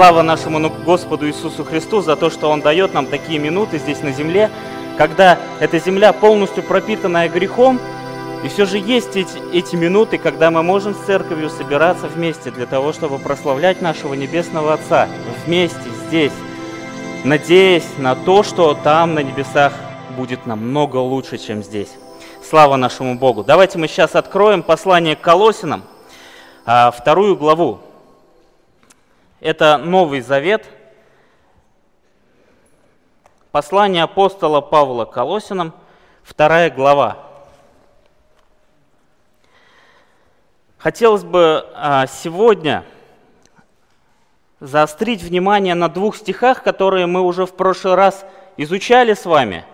Слава нашему Господу Иисусу Христу за то, что Он дает нам такие минуты здесь на земле, когда эта земля полностью пропитанная грехом, и все же есть эти, эти минуты, когда мы можем с церковью собираться вместе для того, чтобы прославлять нашего Небесного Отца вместе здесь, надеясь на то, что там на небесах будет намного лучше, чем здесь. Слава нашему Богу. Давайте мы сейчас откроем послание к Колосинам, а, вторую главу. Это Новый Завет, послание апостола Павла Колосинам, вторая глава. Хотелось бы а, сегодня заострить внимание на двух стихах, которые мы уже в прошлый раз изучали с вами,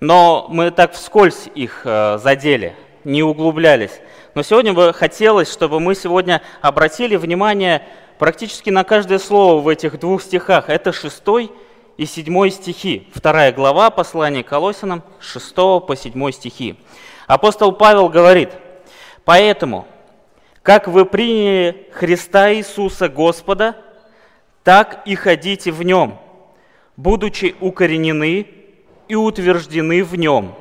но мы так вскользь их а, задели, не углублялись. Но сегодня бы хотелось, чтобы мы сегодня обратили внимание практически на каждое слово в этих двух стихах. Это шестой и седьмой стихи. Вторая глава послания к Колосинам, шестого по седьмой стихи. Апостол Павел говорит, «Поэтому, как вы приняли Христа Иисуса Господа, так и ходите в Нем, будучи укоренены и утверждены в Нем,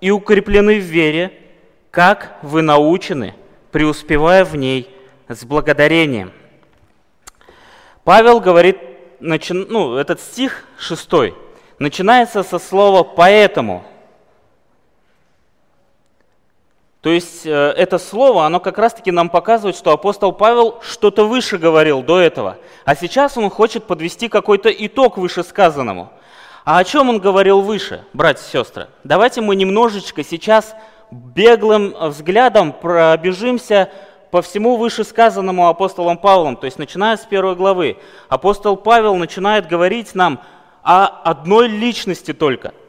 и укреплены в вере, как вы научены, преуспевая в ней с благодарением. Павел говорит, начи... ну, этот стих шестой начинается со слова «поэтому», То есть э, это слово, оно как раз-таки нам показывает, что апостол Павел что-то выше говорил до этого. А сейчас он хочет подвести какой-то итог вышесказанному. А о чем он говорил выше, братья и сестры? Давайте мы немножечко сейчас беглым взглядом пробежимся по всему вышесказанному апостолом Павлом, то есть начиная с первой главы. Апостол Павел начинает говорить нам о одной личности только –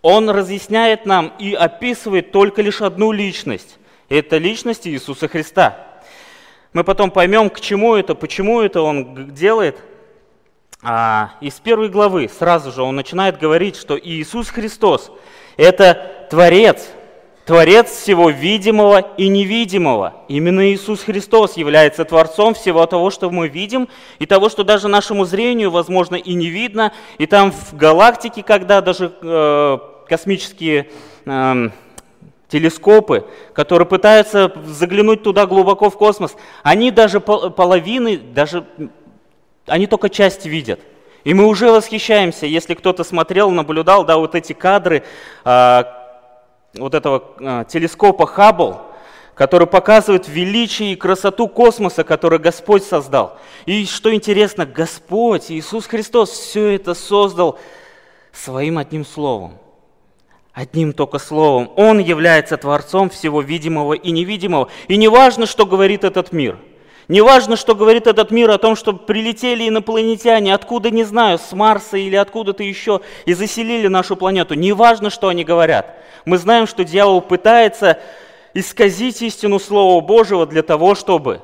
он разъясняет нам и описывает только лишь одну личность. Это личность Иисуса Христа. Мы потом поймем, к чему это, почему это он делает. А, из первой главы сразу же он начинает говорить, что Иисус Христос – это Творец, Творец всего видимого и невидимого. Именно Иисус Христос является Творцом всего того, что мы видим, и того, что даже нашему зрению, возможно, и не видно. И там в галактике, когда даже э, космические э, телескопы, которые пытаются заглянуть туда глубоко в космос, они даже половины, даже они только часть видят. И мы уже восхищаемся, если кто-то смотрел, наблюдал, да, вот эти кадры, э, вот этого э, телескопа Хаббл, который показывает величие и красоту космоса, который Господь создал. И что интересно, Господь, Иисус Христос все это создал своим одним словом. Одним только словом. Он является Творцом всего видимого и невидимого. И не важно, что говорит этот мир – не важно, что говорит этот мир о том, что прилетели инопланетяне, откуда не знаю, с Марса или откуда-то еще, и заселили нашу планету. Не важно, что они говорят. Мы знаем, что дьявол пытается исказить истину Слова Божьего для того, чтобы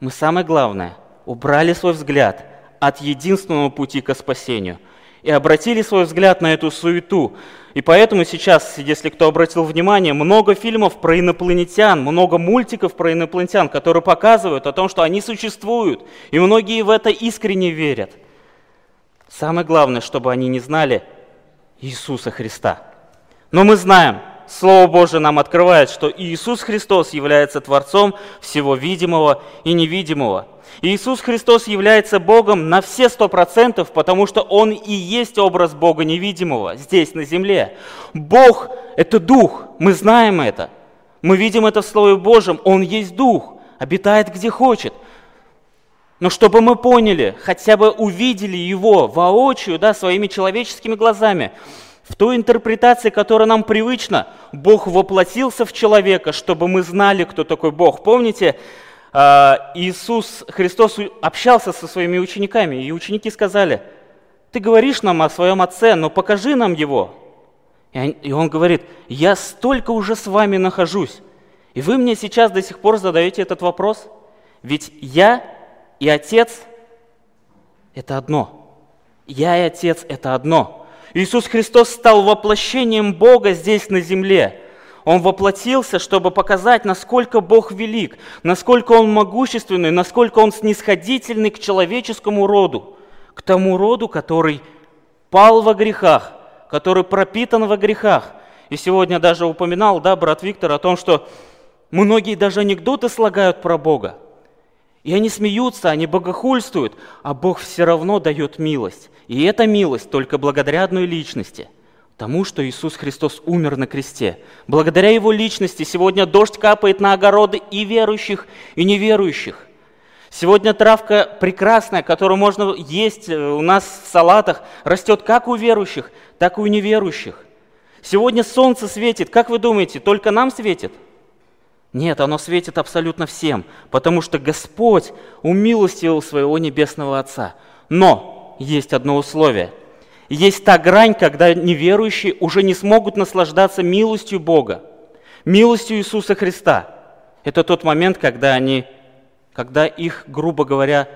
мы, самое главное, убрали свой взгляд от единственного пути к спасению и обратили свой взгляд на эту суету, и поэтому сейчас, если кто обратил внимание, много фильмов про инопланетян, много мультиков про инопланетян, которые показывают о том, что они существуют, и многие в это искренне верят. Самое главное, чтобы они не знали Иисуса Христа. Но мы знаем, Слово Божие нам открывает, что Иисус Христос является Творцом всего видимого и невидимого – Иисус Христос является Богом на все сто процентов, потому что Он и есть образ Бога невидимого здесь, на земле. Бог – это Дух, мы знаем это. Мы видим это в Слове Божьем, Он есть Дух, обитает где хочет. Но чтобы мы поняли, хотя бы увидели Его воочию, да, своими человеческими глазами, в той интерпретации, которая нам привычна, Бог воплотился в человека, чтобы мы знали, кто такой Бог. Помните, а, Иисус Христос общался со своими учениками, и ученики сказали, ты говоришь нам о своем Отце, но покажи нам Его. И он говорит, я столько уже с вами нахожусь, и вы мне сейчас до сих пор задаете этот вопрос? Ведь я и Отец – это одно. Я и Отец – это одно. Иисус Христос стал воплощением Бога здесь на земле – Он воплотился, чтобы показать, насколько Бог велик, насколько Он могущественный, насколько Он снисходительный к человеческому роду, к тому роду, который пал во грехах, который пропитан во грехах. И сегодня даже упоминал, да, брат Виктор, о том, что многие даже анекдоты слагают про Бога. И они смеются, они богохульствуют, а Бог все равно дает милость. И эта милость только благодаря одной личности – тому, что Иисус Христос умер на кресте. Благодаря Его личности сегодня дождь капает на огороды и верующих, и неверующих. Сегодня травка прекрасная, которую можно есть э, у нас в салатах, растет как у верующих, так и у неверующих. Сегодня солнце светит, как вы думаете, только нам светит? Нет, оно светит абсолютно всем, потому что Господь умилостивил своего Небесного Отца. Но есть одно условие. Есть та грань, когда неверующие уже не смогут наслаждаться милостью Бога, милостью Иисуса Христа. Это тот момент, когда они, когда их, грубо говоря,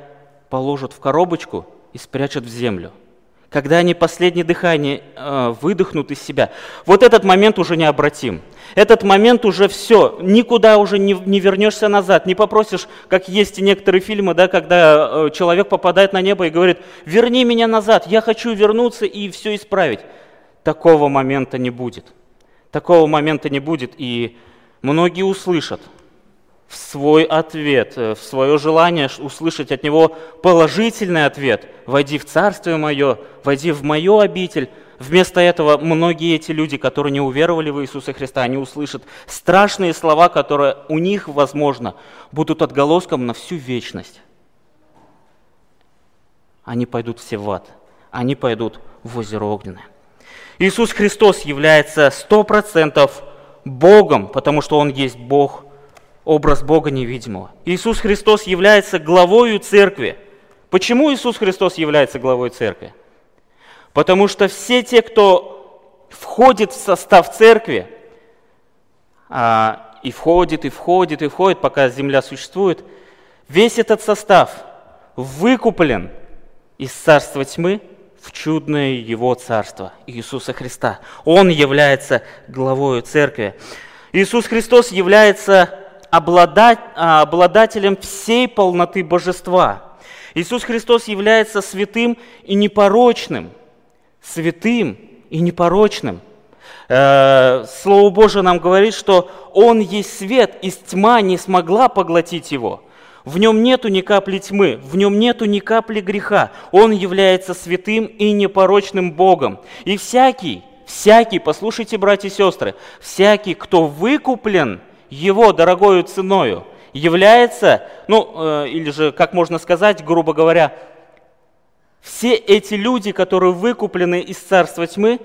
положат в коробочку и спрячут в землю – когда они последнее дыхание э, выдохнут из себя, вот этот момент уже необратим. Этот момент уже все, никуда уже не, не вернешься назад, не попросишь, как есть некоторые фильмы, да, когда э, человек попадает на небо и говорит, верни меня назад, я хочу вернуться и все исправить. Такого момента не будет. Такого момента не будет, и многие услышат – в свой ответ, э, в свое желание услышать от Него положительный ответ. «Войди в Царствие Мое, войди в Мою обитель». Вместо этого многие эти люди, которые не уверовали в Иисуса Христа, они услышат страшные слова, которые у них, возможно, будут отголоском на всю вечность. Они пойдут все в ад. Они пойдут в озеро огненное. Иисус Христос является сто процентов Богом, потому что Он есть Бог – образ Бога невидимого. Иисус Христос является главою церкви. Почему Иисус Христос является главой церкви? Потому что все те, кто входит в состав церкви, а, и входит, и входит, и входит, пока земля существует, весь этот состав выкуплен из царства тьмы в чудное Его царство Иисуса Христа. Он является главой церкви. Иисус Христос является а, обладателем всей полноты божества. Иисус Христос является святым и непорочным. Святым и непорочным. Э, Слово Божие нам говорит, что Он есть свет, и тьма не смогла поглотить Его. В нем нету ни капли тьмы, в нем нету ни капли греха. Он является святым и непорочным Богом. И всякий, всякий, послушайте, братья и сестры, всякий, кто выкуплен – его дорогою ценою является, ну, э, или же, как можно сказать, грубо говоря, все эти люди, которые выкуплены из царства тьмы,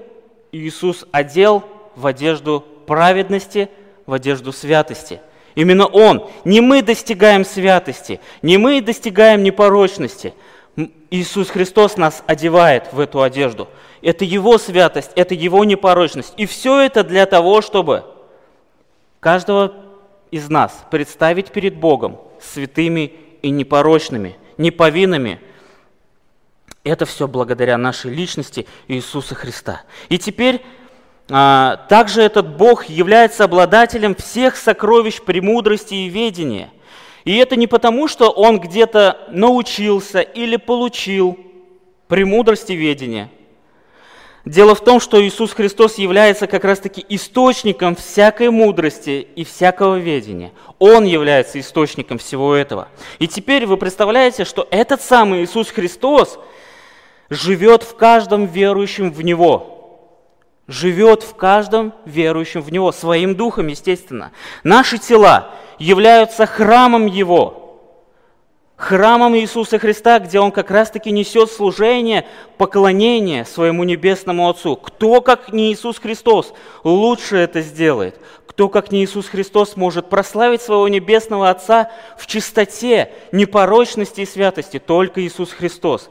Иисус одел в одежду праведности, в одежду святости. Именно Он. Не мы достигаем святости, не мы достигаем непорочности. Иисус Христос нас одевает в эту одежду. Это Его святость, это Его непорочность. И все это для того, чтобы каждого из нас представить перед Богом святыми и непорочными, неповинными. Это все благодаря нашей личности Иисуса Христа. И теперь а, также этот Бог является обладателем всех сокровищ премудрости и ведения. И это не потому, что Он где-то научился или получил премудрости ведения – Дело в том, что Иисус Христос является как раз-таки источником всякой мудрости и всякого ведения. Он является источником всего этого. И теперь вы представляете, что этот самый Иисус Христос живет в каждом верующем в Него. Живет в каждом верующем в Него, своим духом, естественно. Наши тела являются храмом Его – храмом Иисуса Христа, где Он как раз-таки несет служение, поклонение своему Небесному Отцу. Кто, как не Иисус Христос, лучше это сделает? Кто, как не Иисус Христос, может прославить своего Небесного Отца в чистоте, непорочности и святости? Только Иисус Христос.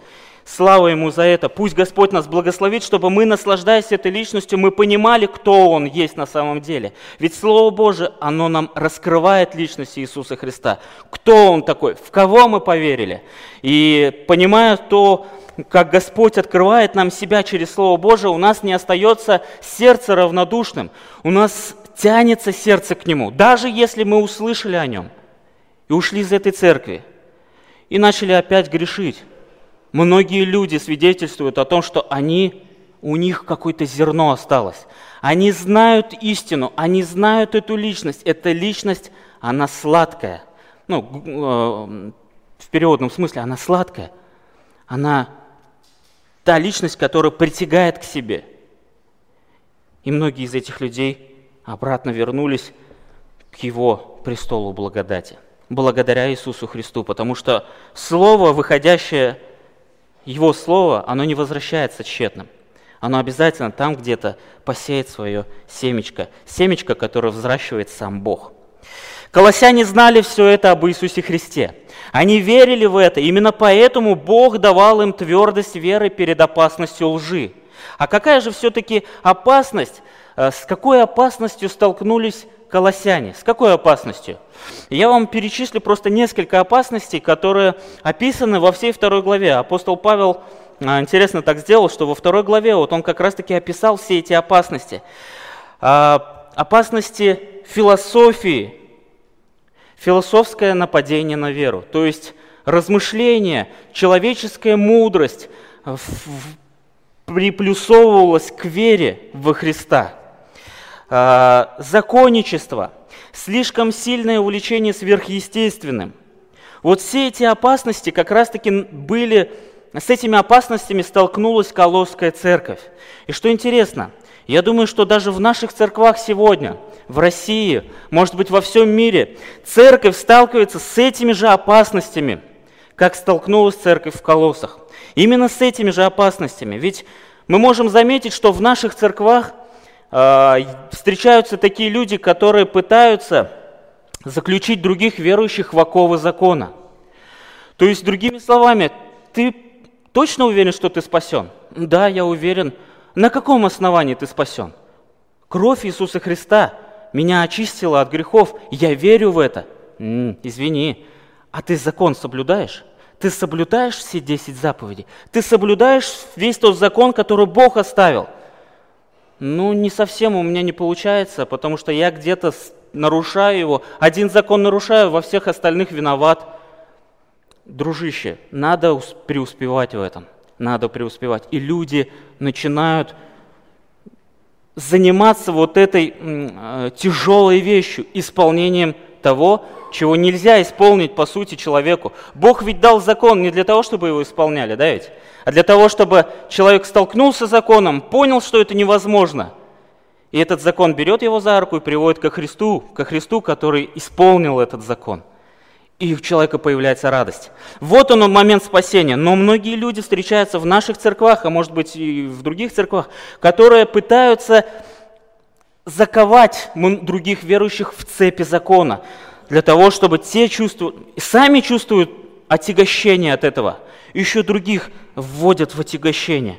Слава Ему за это. Пусть Господь нас благословит, чтобы мы, наслаждаясь этой личностью, мы понимали, кто Он есть на самом деле. Ведь Слово Божие, оно нам раскрывает личность Иисуса Христа. Кто Он такой, в кого мы поверили. И понимая то, как Господь открывает нам себя через Слово Божие, у нас не остается сердце равнодушным. У нас тянется сердце к Нему, даже если мы услышали о Нем и ушли из этой церкви и начали опять грешить. Многие люди свидетельствуют о том, что они, у них какое-то зерно осталось. Они знают истину, они знают эту личность. Эта личность, она сладкая. Ну, э, в переводном смысле, она сладкая. Она та личность, которая притягает к себе. И многие из этих людей обратно вернулись к Его престолу благодати. Благодаря Иисусу Христу, потому что Слово, выходящее, Его Слово, оно не возвращается тщетным. Оно обязательно там где-то посеет свое семечко, семечко, которое взращивает сам Бог. Колоссяне знали все это об Иисусе Христе. Они верили в это. Именно поэтому Бог давал им твердость веры перед опасностью лжи. А какая же все-таки опасность, э, с какой опасностью столкнулись колоссяне? С какой опасностью? Я вам перечислю просто несколько опасностей, которые описаны во всей второй главе. Апостол Павел э, интересно так сделал, что во второй главе вот он как раз-таки описал все эти опасности. А, опасности философии, философское нападение на веру, то есть размышление, человеческая мудрость приплюсовывалась к вере во Христа. А, законничество, слишком сильное увлечение сверхъестественным. Вот все эти опасности как раз-таки были, с этими опасностями столкнулась Колосская церковь. И что интересно, я думаю, что даже в наших церквах сегодня – в России, может быть, во всем мире, церковь сталкивается с этими же опасностями, как столкнулась церковь в Колоссах. Именно с этими же опасностями. Ведь мы можем заметить, что в наших церквах встречаются такие люди, которые пытаются заключить других верующих в оковы закона. То есть, другими словами, ты точно уверен, что ты спасен? Да, я уверен. На каком основании ты спасен? Кровь Иисуса Христа – меня очистила от грехов, я верю в это. М-м, извини, а ты закон соблюдаешь? Ты соблюдаешь все десять заповедей? Ты соблюдаешь весь тот закон, который Бог оставил? Ну, не совсем у меня не получается, потому что я где-то нарушаю его. Один закон нарушаю, во всех остальных виноват. Дружище, надо преуспевать в этом. Надо преуспевать. И люди начинают заниматься вот этой э, тяжелой вещью, исполнением того, чего нельзя исполнить по сути человеку. Бог ведь дал закон не для того, чтобы его исполняли, да ведь? А для того, чтобы человек столкнулся с законом, понял, что это невозможно. И этот закон берет его за руку и приводит ко Христу, ко Христу, который исполнил этот закон – и у человека появляется радость. Вот он момент спасения. Но многие люди встречаются в наших церквах, а может быть и в других церквах, которые пытаются заковать других верующих в цепи закона, для того, чтобы те чувствуют, сами чувствуют отягощение от этого, еще других вводят в отягощение.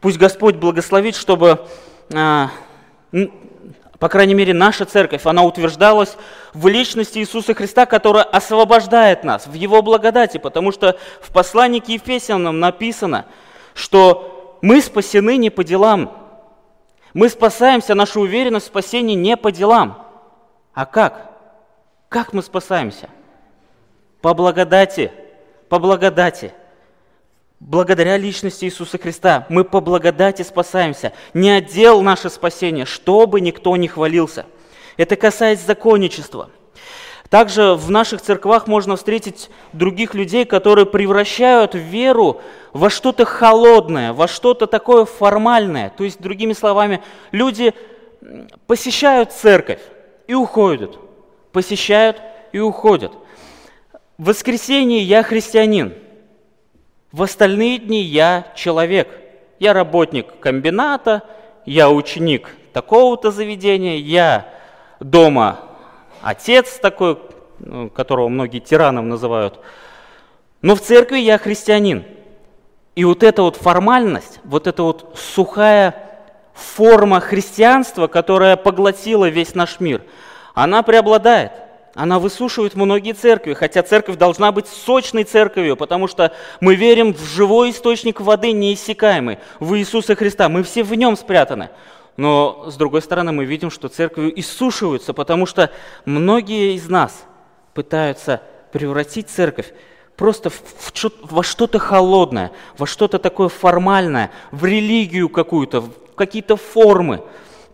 Пусть Господь благословит, чтобы а, по крайней мере, наша церковь, она утверждалась в личности Иисуса Христа, которая освобождает нас в Его благодати, потому что в послании к Ефесянам написано, что мы спасены не по делам. Мы спасаемся, наша уверенность в спасении не по делам. А как? Как мы спасаемся? По благодати. По благодати. Благодаря личности Иисуса Христа мы по благодати спасаемся. Не отдел наше спасение, чтобы никто не хвалился. Это касается законничества. Также в наших церквах можно встретить других людей, которые превращают веру во что-то холодное, во что-то такое формальное. То есть, другими словами, люди посещают церковь и уходят. Посещают и уходят. В воскресенье я христианин – в остальные дни я человек. Я работник комбината, я ученик такого-то заведения, я дома отец такой, ну, которого многие тираном называют. Но в церкви я христианин. И вот эта вот формальность, вот эта вот сухая форма христианства, которая поглотила весь наш мир, она преобладает – она высушивает многие церкви, хотя церковь должна быть сочной церковью, потому что мы верим в живой источник воды неиссякаемый, в Иисуса Христа. Мы все в нем спрятаны. Но, с другой стороны, мы видим, что церкви иссушиваются, потому что многие из нас пытаются превратить церковь просто во что-то холодное, во что-то такое формальное, в религию какую-то, в какие-то формы.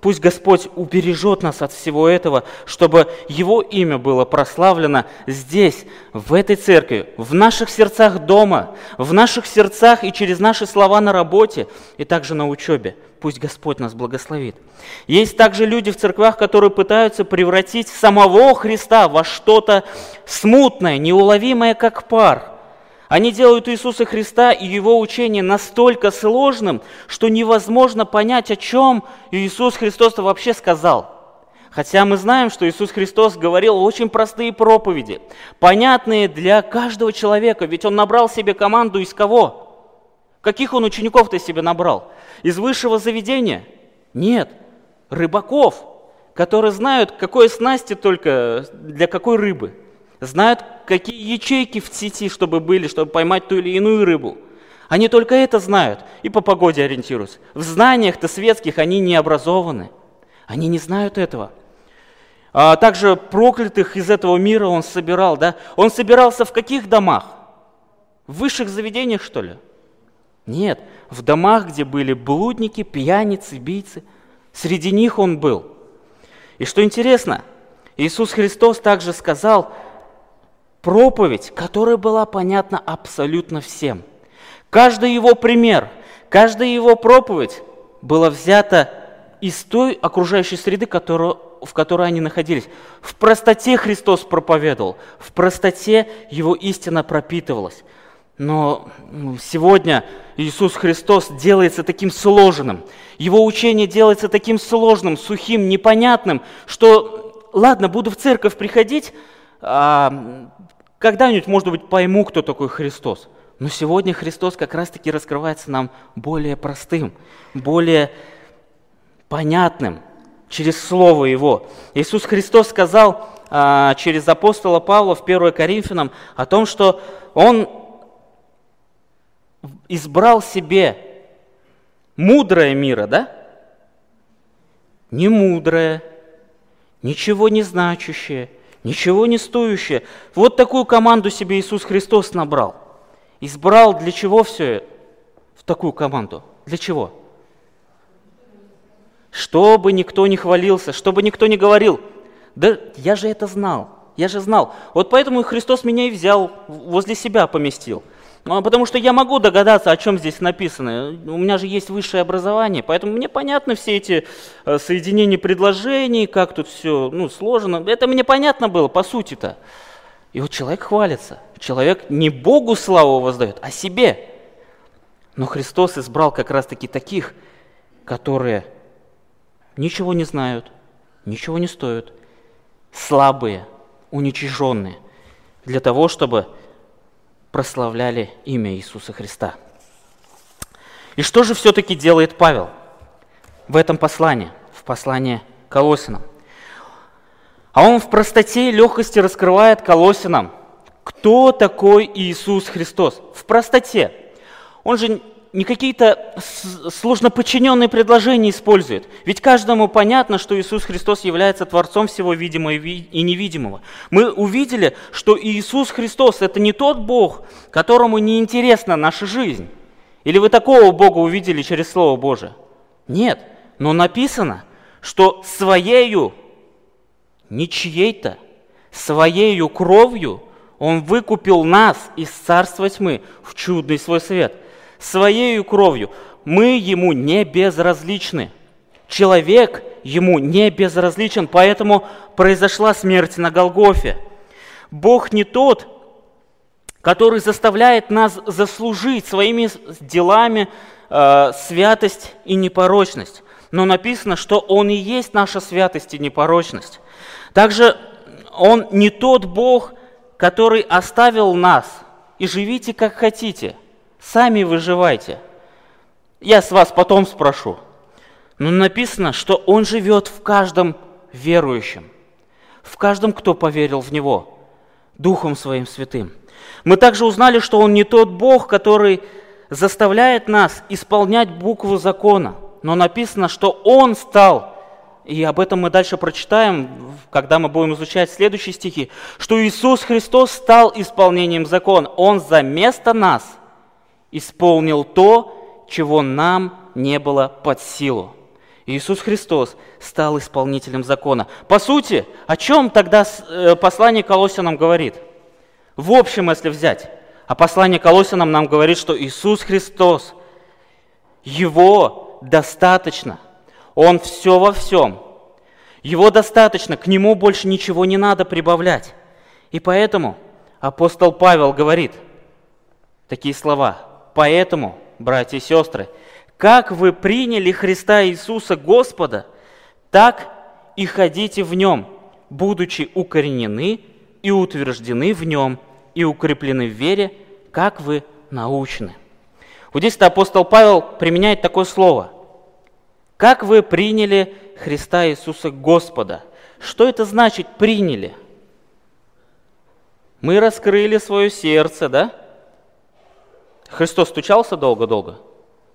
Пусть Господь убережет нас от всего этого, чтобы Его имя было прославлено здесь, в этой церкви, в наших сердцах дома, в наших сердцах и через наши слова на работе, и также на учебе. Пусть Господь нас благословит. Есть также люди в церквях, которые пытаются превратить самого Христа во что-то смутное, неуловимое, как пар – они делают Иисуса Христа и Его учение настолько сложным, что невозможно понять, о чем Иисус Христос вообще сказал. Хотя мы знаем, что Иисус Христос говорил очень простые проповеди, понятные для каждого человека, ведь Он набрал себе команду из кого? Каких Он учеников-то себе набрал? Из высшего заведения? Нет, рыбаков, которые знают, какое снасти только для какой рыбы – знают, какие ячейки в сети, чтобы были, чтобы поймать ту или иную рыбу. Они только это знают и по погоде ориентируются. В знаниях-то светских они не образованы. Они не знают этого. А также проклятых из этого мира он собирал, да? Он собирался в каких домах? В высших заведениях, что ли? Нет, в домах, где были блудники, пьяницы, бийцы. Среди них он был. И что интересно, Иисус Христос также сказал, проповедь, которая была понятна абсолютно всем. Каждый его пример, каждая его проповедь была взята из той окружающей среды, которую, в которой они находились. В простоте Христос проповедовал, в простоте его истина пропитывалась. Но сегодня Иисус Христос делается таким сложным, Его учение делается таким сложным, сухим, непонятным, что, ладно, буду в церковь приходить, а, когда-нибудь, может быть, пойму, кто такой Христос. Но сегодня Христос как раз-таки раскрывается нам более простым, более понятным, через Слово Его. Иисус Христос сказал а, через апостола Павла в 1 Коринфянам о том, что Он избрал себе мудрое мира, да? Не мудрое, ничего не значащее – ничего не стоящее. Вот такую команду себе Иисус Христос набрал. Избрал для чего все в такую команду? Для чего? Чтобы никто не хвалился, чтобы никто не говорил, да я же это знал, я же знал. Вот поэтому Христос меня и взял, возле себя поместил – потому что я могу догадаться, о чем здесь написано. У меня же есть высшее образование, поэтому мне понятны все эти э, соединения предложений, как тут все ну, сложено. Это мне понятно было, по сути-то. И вот человек хвалится. Человек не Богу славу воздает, а себе. Но Христос избрал как раз-таки таких, которые ничего не знают, ничего не стоят, слабые, уничиженные, для того, чтобы прославляли имя Иисуса Христа. И что же все-таки делает Павел в этом послании, в послании Колосинам? А он в простоте и легкости раскрывает Колосинам, кто такой Иисус Христос. В простоте. Он же не какие-то сложно подчиненные предложения использует. Ведь каждому понятно, что Иисус Христос является Творцом всего видимого и невидимого. Мы увидели, что Иисус Христос – это не тот Бог, которому не интересна наша жизнь. Или вы такого Бога увидели через Слово Божие? Нет, но написано, что своею, не чьей-то, своею кровью Он выкупил нас из царства тьмы в чудный свой свет – своей кровью. Мы ему не безразличны. Человек ему не безразличен, поэтому произошла смерть на Голгофе. Бог не тот, который заставляет нас заслужить своими делами э, святость и непорочность. Но написано, что Он и есть наша святость и непорочность. Также Он не тот Бог, который оставил нас, и живите как хотите – Сами выживайте. Я с вас потом спрошу. Но написано, что Он живет в каждом верующем, в каждом, кто поверил в Него, Духом Своим Святым. Мы также узнали, что Он не тот Бог, который заставляет нас исполнять букву закона. но написано, что Он стал, и об этом мы дальше прочитаем, когда мы будем изучать следующие стихи, что Иисус Христос стал исполнением закона. Он за место нас исполнил то, чего нам не было под силу. Иисус Христос стал исполнителем закона. По сути, о чем тогда э, послание Колосинам говорит? В общем, если взять, а послание Колосинам нам говорит, что Иисус Христос, Его достаточно. Он все во всем. Его достаточно, к Нему больше ничего не надо прибавлять. И поэтому апостол Павел говорит такие слова. Поэтому, братья и сестры, как вы приняли Христа Иисуса Господа, так и ходите в Нем, будучи укоренены и утверждены в Нем, и укреплены в вере, как вы научены. Вот здесь апостол Павел применяет такое слово. Как вы приняли Христа Иисуса Господа? Что это значит приняли? Мы раскрыли свое сердце, да? Христос стучался долго-долго?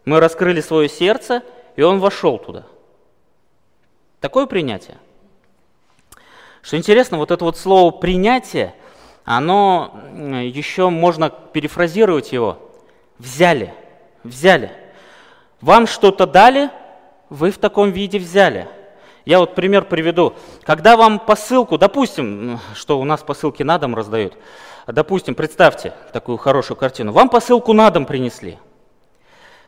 Мы раскрыли свое сердце, и он вошел туда. Такое принятие. Что интересно, вот это вот слово «принятие», оно еще можно перефразировать его. Взяли, взяли. Вам что-то дали, вы в таком виде взяли. Я вот пример приведу. Когда вам посылку, допустим, что у нас посылки на дом раздают, допустим, представьте такую хорошую картину, вам посылку на дом принесли –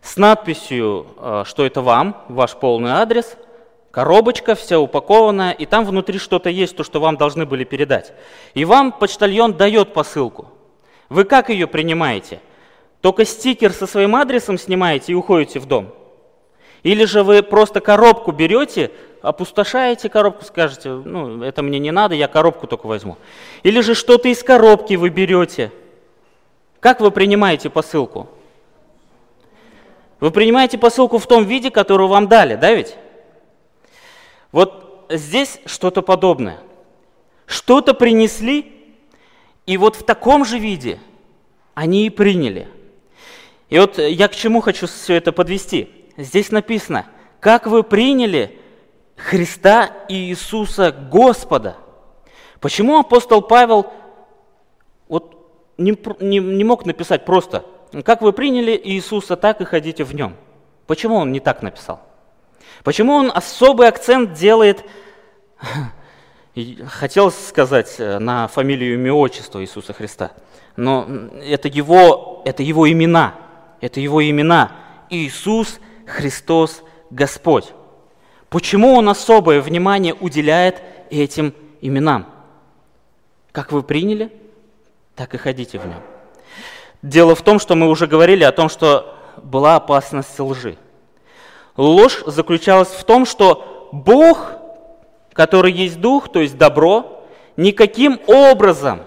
с надписью, э, что это вам, ваш полный адрес, коробочка вся упакованная, и там внутри что-то есть, то, что вам должны были передать. И вам почтальон дает посылку. Вы как ее принимаете? Только стикер со своим адресом снимаете и уходите в дом? Или же вы просто коробку берете, опустошаете коробку, скажете, ну, это мне не надо, я коробку только возьму. Или же что-то из коробки вы берете. Как вы принимаете посылку? Вы принимаете посылку в том виде, который вам дали, да ведь? Вот здесь что-то подобное. Что-то принесли, и вот в таком же виде они и приняли. И вот я к чему хочу все это подвести. Здесь написано, как вы приняли Христа и Иисуса Господа. Почему апостол Павел вот не, не, не мог написать просто как вы приняли Иисуса, так и ходите в нем. Почему он не так написал? Почему он особый акцент делает, хотел сказать, э, на фамилию, имя, отчество Иисуса Христа, но это его, это его имена, это его имена. Иисус Христос Господь. Почему он особое внимание уделяет этим именам? Как вы приняли, так и ходите в нем. Дело в том, что мы уже говорили о том, что была опасность лжи. Ложь заключалась в том, что Бог, который есть Дух, то есть добро, никаким образом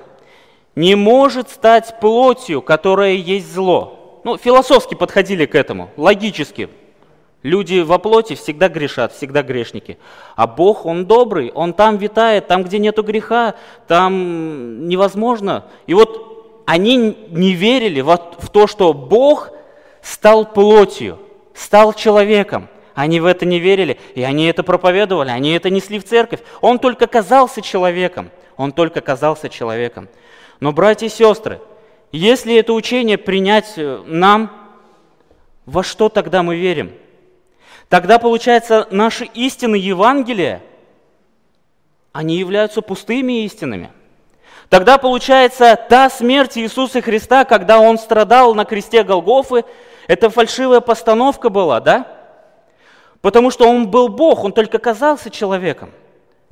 не может стать плотью, которая есть зло. Ну, философски подходили к этому, логически. Люди во плоти всегда грешат, всегда грешники. А Бог, Он добрый, Он там витает, там, где нету греха, там невозможно. И вот они не верили в то, что Бог стал плотью, стал человеком. Они в это не верили, и они это проповедовали, они это несли в церковь. Он только казался человеком, он только казался человеком. Но, братья и сестры, если это учение принять э, нам, во что тогда мы верим? Тогда, получается, наши истины Евангелия, они являются пустыми истинами – Тогда получается, та смерть Иисуса Христа, когда Он страдал на кресте Голгофы, это фальшивая постановка была, да? Потому что Он был Бог, Он только казался человеком.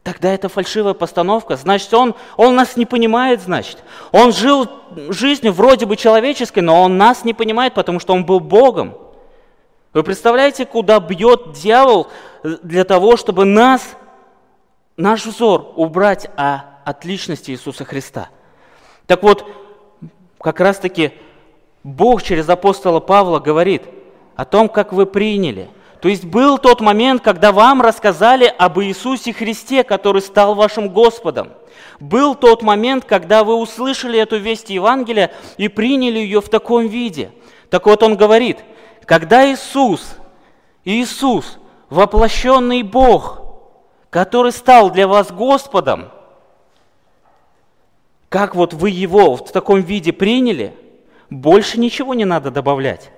Тогда это фальшивая постановка, значит, он, он нас не понимает, значит. Он жил жизнью вроде бы человеческой, но он нас не понимает, потому что он был Богом. Вы представляете, куда бьет дьявол для того, чтобы нас, наш взор убрать, а от личности Иисуса Христа. Так вот, как раз-таки Бог через апостола Павла говорит о том, как вы приняли. То есть был тот момент, когда вам рассказали об Иисусе Христе, который стал вашим Господом. Был тот момент, когда вы услышали эту весть Евангелия и приняли ее в таком виде. Так вот он говорит, когда Иисус Иисус, воплощенный Бог, который стал для вас Господом, как вот вы его в таком виде приняли, больше ничего не надо добавлять.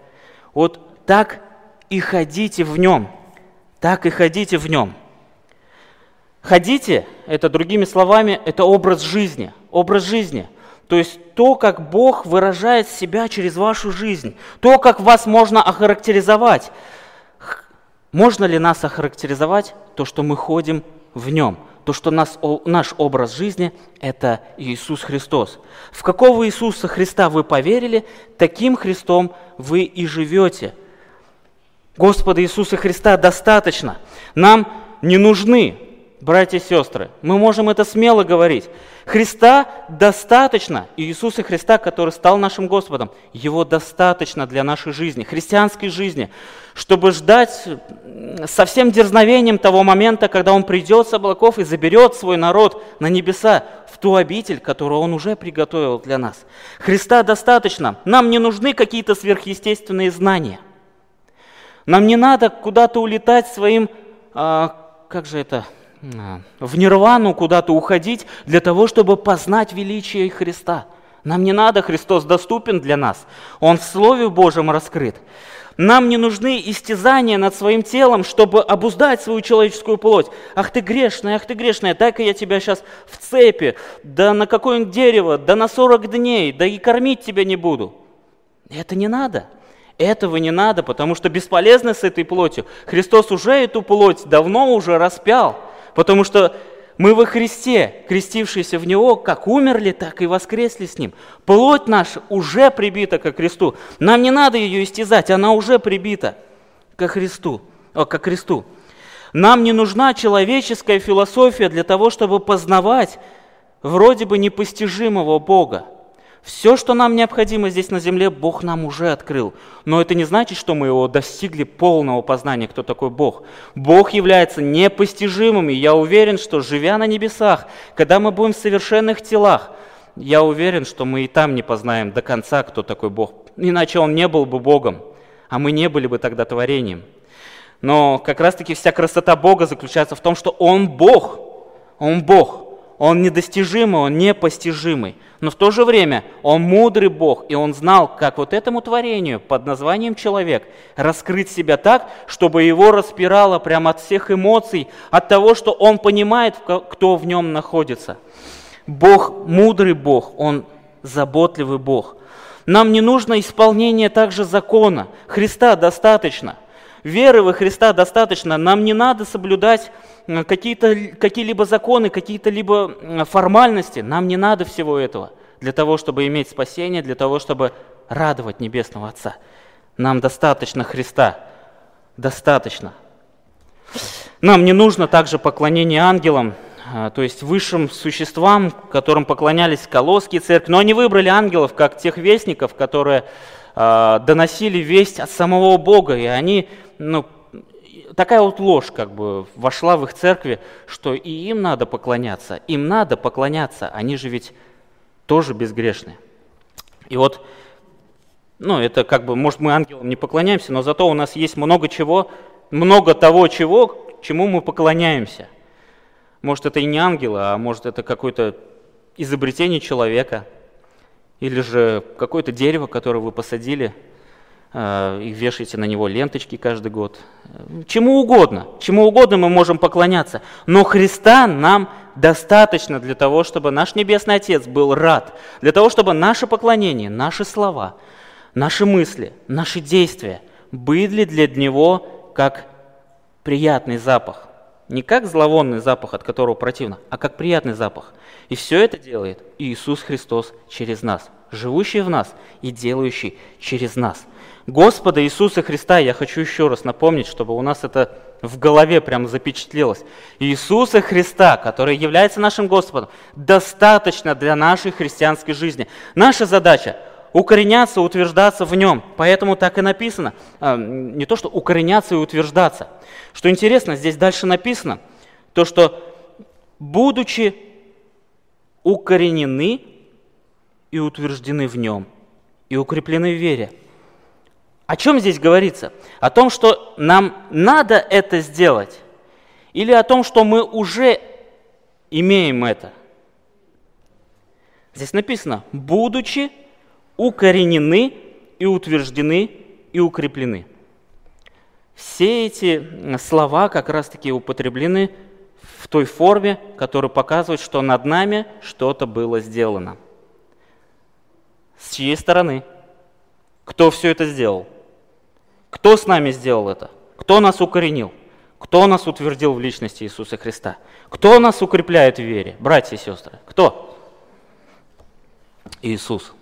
Вот так и ходите в нем. Так и ходите в нем. Ходите, это другими словами, это образ жизни. Образ жизни. То есть то, как Бог выражает себя через вашу жизнь. То, как вас можно охарактеризовать. Можно ли нас охарактеризовать? То, что мы ходим в нем. То, что нас, наш образ жизни – это Иисус Христос. В какого Иисуса Христа вы поверили, таким Христом вы и живете – Господа Иисуса Христа достаточно. Нам не нужны, братья и сестры. Мы можем это смело говорить. Христа достаточно, Иисуса Христа, который стал нашим Господом, Его достаточно для нашей жизни, христианской жизни, чтобы ждать со всем дерзновением того момента, когда Он придет с облаков и заберет свой народ на небеса, в ту обитель, которую Он уже приготовил для нас. Христа достаточно. Нам не нужны какие-то сверхъестественные знания – нам не надо куда-то улетать своим, а, как же это, в нирвану куда-то уходить для того, чтобы познать величие Христа. Нам не надо, Христос доступен для нас. Он в Слове Божьем раскрыт. Нам не нужны истязания над своим телом, чтобы обуздать свою человеческую плоть. Ах ты грешная, ах ты грешная, дай-ка я тебя сейчас в цепи, да на какое-нибудь дерево, да на 40 дней, да и кормить тебя не буду. Это не надо. Этого не надо, потому что бесполезно с этой плотью. Христос уже эту плоть давно уже распял, потому что мы во Христе, крестившиеся в Него, как умерли, так и воскресли с Ним. Плоть наша уже прибита ко Христу. Нам не надо ее истязать, она уже прибита ко Христу, о, ко Христу. Нам не нужна человеческая философия для того, чтобы познавать вроде бы непостижимого Бога. Все, что нам необходимо здесь на земле, Бог нам уже открыл. Но это не значит, что мы его достигли полного познания, кто такой Бог. Бог является непостижимым, и я уверен, что живя на небесах, когда мы будем в совершенных телах, я уверен, что мы и там не познаем до конца, кто такой Бог. Иначе Он не был бы Богом, а мы не были бы тогда творением. Но как раз-таки вся красота Бога заключается в том, что Он Бог. Он Бог. Он недостижимый, он непостижимый. Но в то же время он мудрый Бог, и он знал, как вот этому творению под названием человек раскрыть себя так, чтобы его распирало прямо от всех эмоций, от того, что он понимает, кто в нем находится. Бог мудрый Бог, он заботливый Бог. Нам не нужно исполнение также закона. Христа достаточно. Веры во Христа достаточно. Нам не надо соблюдать какие-то, какие-либо законы, какие-то либо формальности. Нам не надо всего этого для того, чтобы иметь спасение, для того, чтобы радовать Небесного Отца. Нам достаточно Христа. Достаточно. Нам не нужно также поклонение ангелам, а, то есть высшим существам, которым поклонялись колосские церкви. Но они выбрали ангелов как тех вестников, которые э, доносили весть от самого Бога, и они ну, такая вот ложь как бы вошла в их церкви, что и им надо поклоняться, им надо поклоняться, они же ведь тоже безгрешны. И вот, ну это как бы, может мы ангелам не поклоняемся, но зато у нас есть много чего, много того чего, чему мы поклоняемся. Может это и не ангелы, а может это какое-то изобретение человека, или же какое-то дерево, которое вы посадили – и вешаете на него ленточки каждый год. Чему угодно, чему угодно мы можем поклоняться. Но Христа нам достаточно для того, чтобы наш Небесный Отец был рад, для того, чтобы наше поклонение, наши слова, наши мысли, наши действия были для Него как приятный запах. Не как зловонный запах, от которого противно, а как приятный запах. И все это делает Иисус Христос через нас, живущий в нас и делающий через нас – Господа Иисуса Христа, я хочу еще раз напомнить, чтобы у нас это в голове прям запечатлелось. Иисуса Христа, который является нашим Господом, достаточно для нашей христианской жизни. Наша задача укореняться, утверждаться в нем. Поэтому так и написано. А, не то, что укореняться и утверждаться. Что интересно, здесь дальше написано, то, что будучи укоренены и утверждены в нем, и укреплены в вере – О чем здесь говорится? О том, что нам надо это сделать? Или о том, что мы уже имеем это? Здесь написано, будучи укоренены и утверждены и укреплены. Все эти слова как раз-таки употреблены в той форме, которая показывает, что над нами что-то было сделано. С чьей стороны? Кто все это сделал? Кто с нами сделал это? Кто нас укоренил? Кто нас утвердил в личности Иисуса Христа? Кто нас укрепляет в вере? Братья и сестры, кто? Иисус.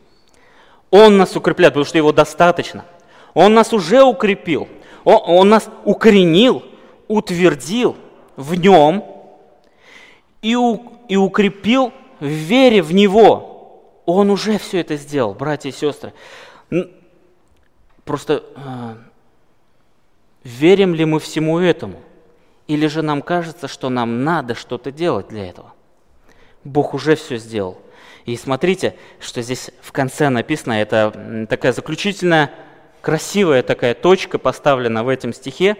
Он нас укрепляет, потому что Его достаточно. Он нас уже укрепил. Он, он нас укоренил, утвердил в Нем и, у, и укрепил в вере в Него. Он уже все это сделал, братья и сестры. Просто э, верим ли мы всему этому? Или же нам кажется, что нам надо что-то делать для этого? Бог уже все сделал. И смотрите, что здесь в конце написано, это такая заключительная, красивая такая точка поставлена в этом стихе,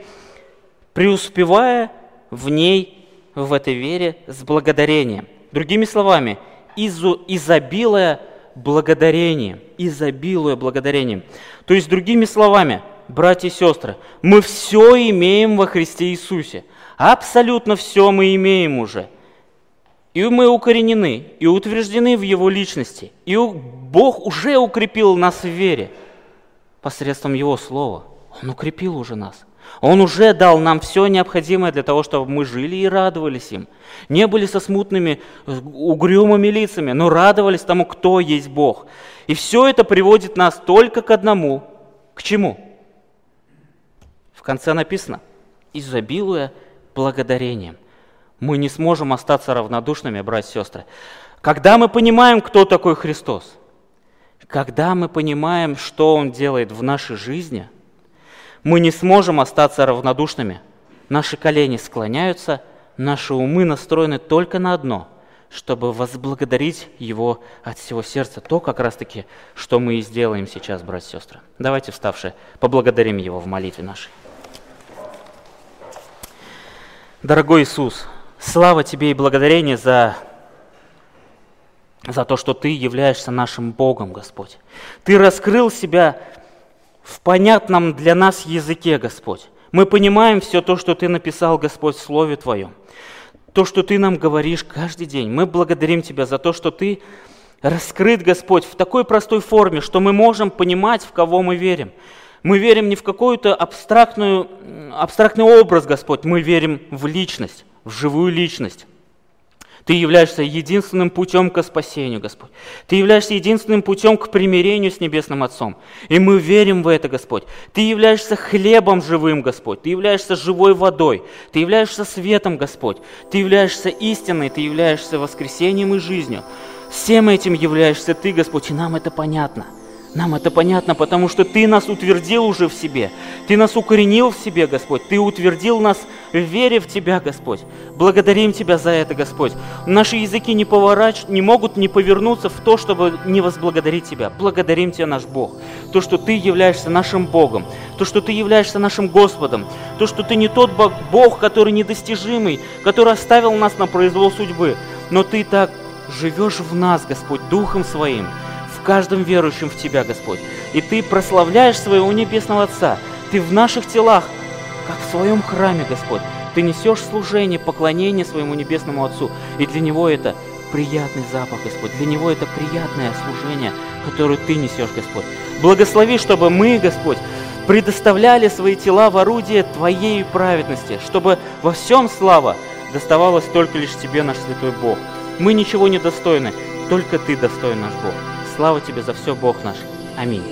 преуспевая в ней, в этой вере, с благодарением. Другими словами, изу, изобилуя благодарением, изобилуя благодарением. То есть, другими словами, братья и сестры, мы все имеем во Христе Иисусе. Абсолютно все мы имеем уже – и мы укоренены, и утверждены в Его личности. И Бог уже укрепил нас в вере посредством Его Слова. Он укрепил уже нас. Он уже дал нам все необходимое для того, чтобы мы жили и радовались им. Не были со смутными, угрюмыми лицами, но радовались тому, кто есть Бог. И все это приводит нас только к одному. К чему? В конце написано, изобилуя благодарением мы не сможем остаться равнодушными, братья и сестры. Когда мы понимаем, кто такой Христос, когда мы понимаем, что Он делает в нашей жизни, мы не сможем остаться равнодушными. Наши колени склоняются, наши умы настроены только на одно, чтобы возблагодарить Его от всего сердца. То как раз-таки, что мы и сделаем сейчас, братья и сестры. Давайте, вставшие, поблагодарим Его в молитве нашей. Дорогой Иисус, Слава Тебе и благодарение за, за то, что Ты являешься нашим Богом, Господь. Ты раскрыл себя в понятном для нас языке, Господь. Мы понимаем все то, что Ты написал, Господь, в Слове Твоем. То, что Ты нам говоришь каждый день. Мы благодарим Тебя за то, что Ты раскрыт, Господь, в такой простой форме, что мы можем понимать, в кого мы верим. Мы верим не в какой-то абстрактный образ, Господь, мы верим в личность в живую личность. Ты являешься единственным путем к спасению, Господь. Ты являешься единственным путем к примирению с Небесным Отцом. И мы верим в это, Господь. Ты являешься хлебом живым, Господь. Ты являешься живой водой. Ты являешься светом, Господь. Ты являешься истиной. Ты являешься воскресением и жизнью. Всем этим являешься Ты, Господь, и нам это понятно – нам это понятно, потому что Ты нас утвердил уже в себе. Ты нас укоренил в себе, Господь. Ты утвердил нас в вере в Тебя, Господь. Благодарим Тебя за это, Господь. Наши языки не, поворач... не могут не повернуться в то, чтобы не возблагодарить Тебя. Благодарим Тебя, наш Бог. То, что Ты являешься нашим Богом. То, что Ты являешься нашим Господом. То, что Ты не тот Бог, который недостижимый, который оставил нас на произвол судьбы. Но Ты так живешь в нас, Господь, Духом Своим в каждом верующем в Тебя, Господь. И Ты прославляешь своего Небесного Отца. Ты в наших телах, как в своем храме, Господь. Ты несешь служение, поклонение своему Небесному Отцу. И для Него это приятный запах, Господь. Для Него это приятное служение, которое Ты несешь, Господь. Благослови, чтобы мы, Господь, предоставляли свои тела в орудие Твоей праведности, чтобы во всем слава доставалась только лишь Тебе, наш Святой Бог. Мы ничего не достойны, только Ты достоин наш Бог. Слава Тебе за все, Бог наш. Аминь.